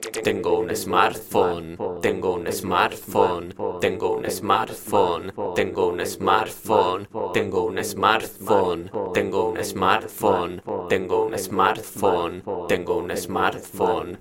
Tengo un smartphone, tengo un smartphone, tengo un smartphone, tengo un smartphone, tengo un smartphone, tengo un smartphone, tengo un smartphone, tengo un smartphone.